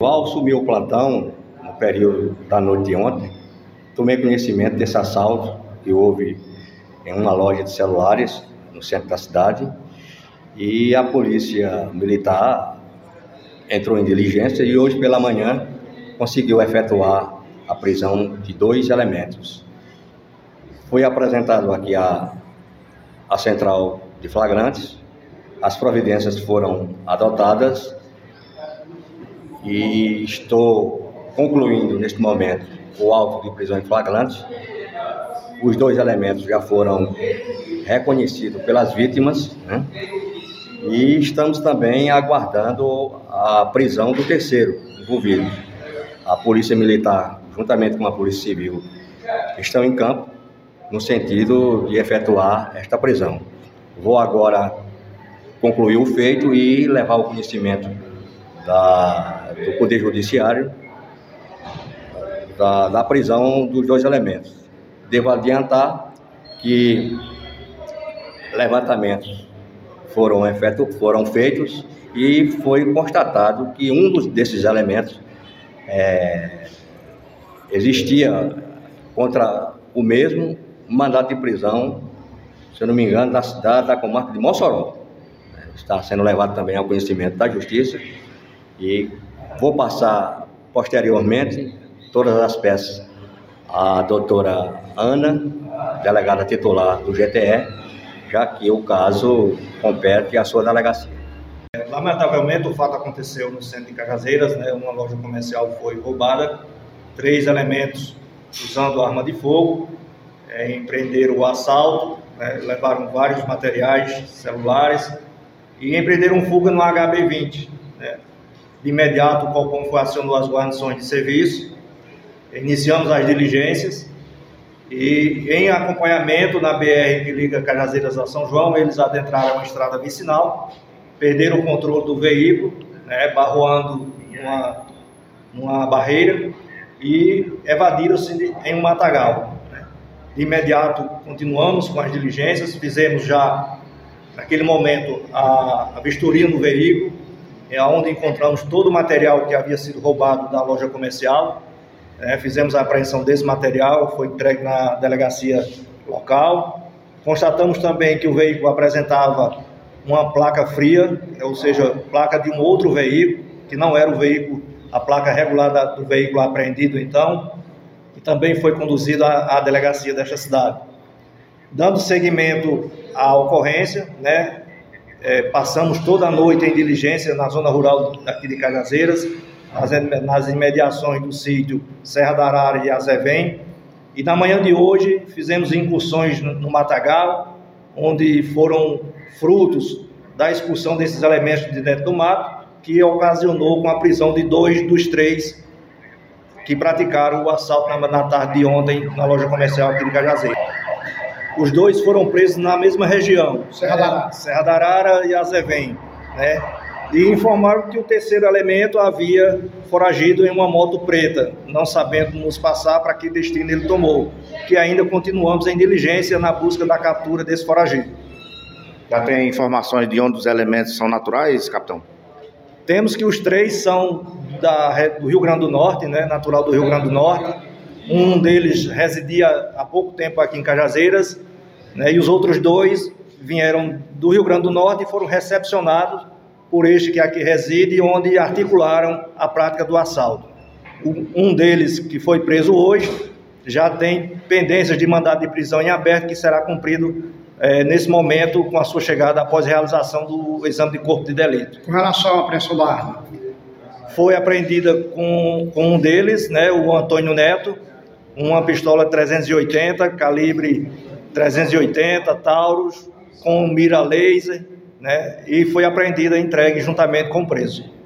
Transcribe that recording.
Ao assumir o plantão, no período da noite de ontem, tomei conhecimento desse assalto que houve em uma loja de celulares no centro da cidade e a polícia militar entrou em diligência e hoje pela manhã conseguiu efetuar a prisão de dois elementos. Foi apresentado aqui a, a central de flagrantes, as providências foram adotadas e estou concluindo neste momento o auto de prisão em flagrante. Os dois elementos já foram reconhecidos pelas vítimas né? e estamos também aguardando a prisão do terceiro envolvido. A Polícia Militar, juntamente com a Polícia Civil, estão em campo no sentido de efetuar esta prisão. Vou agora concluir o feito e levar o conhecimento da, do Poder Judiciário da, da prisão dos dois elementos. Devo adiantar que levantamentos foram, efetu, foram feitos e foi constatado que um dos, desses elementos é, existia contra o mesmo mandato de prisão, se eu não me engano, da cidade da comarca de Mossoró. Está sendo levado também ao conhecimento da Justiça e vou passar posteriormente todas as peças à doutora Ana, delegada titular do GTE, já que o caso compete à sua delegacia. Lamentavelmente, o fato aconteceu no centro de Cajazeiras, né? uma loja comercial foi roubada, três elementos usando arma de fogo, é, empreenderam o assalto, né? levaram vários materiais celulares e empreenderam fuga no HB20. Né? De imediato, o Copom foi acionou as guarnições de serviço, iniciamos as diligências e, em acompanhamento na BR que liga Cajazeiras a São João, eles adentraram a estrada vicinal, perderam o controle do veículo, né, barroando uma, uma barreira e evadiram-se em um matagal. Né. De imediato, continuamos com as diligências, fizemos já, naquele momento, a, a vistoria no veículo, é onde encontramos todo o material que havia sido roubado da loja comercial. É, fizemos a apreensão desse material, foi entregue na delegacia local. Constatamos também que o veículo apresentava uma placa fria, ou seja, placa de um outro veículo, que não era o veículo, a placa regular do veículo apreendido então, e também foi conduzido à, à delegacia desta cidade. Dando seguimento à ocorrência, né, é, passamos toda a noite em diligência na zona rural daqui de Cajazeiras, nas, nas imediações do sítio Serra da Arara e Azevém. E na manhã de hoje fizemos incursões no, no Matagal, onde foram frutos da expulsão desses elementos de dentro do mato, que ocasionou com a prisão de dois dos três que praticaram o assalto na, na tarde de ontem na loja comercial aqui de Cajazeiras. Os dois foram presos na mesma região, Serra da Arara, Serra da Arara e Azevém, né? E informaram que o terceiro elemento havia foragido em uma moto preta, não sabendo nos passar para que destino ele tomou, que ainda continuamos em diligência na busca da captura desse foragido. Já tem informações de onde os elementos são naturais, capitão? Temos que os três são da, do Rio Grande do Norte, né, natural do Rio Grande do Norte. Um deles residia há pouco tempo aqui em Cajazeiras né? E os outros dois vieram do Rio Grande do Norte e foram recepcionados por este que aqui reside, onde articularam a prática do assalto. Um deles, que foi preso hoje, já tem pendências de mandado de prisão em aberto, que será cumprido é, nesse momento com a sua chegada após a realização do exame de corpo de delito. Com relação à apreensão da arma? Foi apreendida com, com um deles, né, o Antônio Neto, uma pistola 380, calibre 380 Taurus com mira laser, né? E foi apreendida e entregue juntamente com o preço.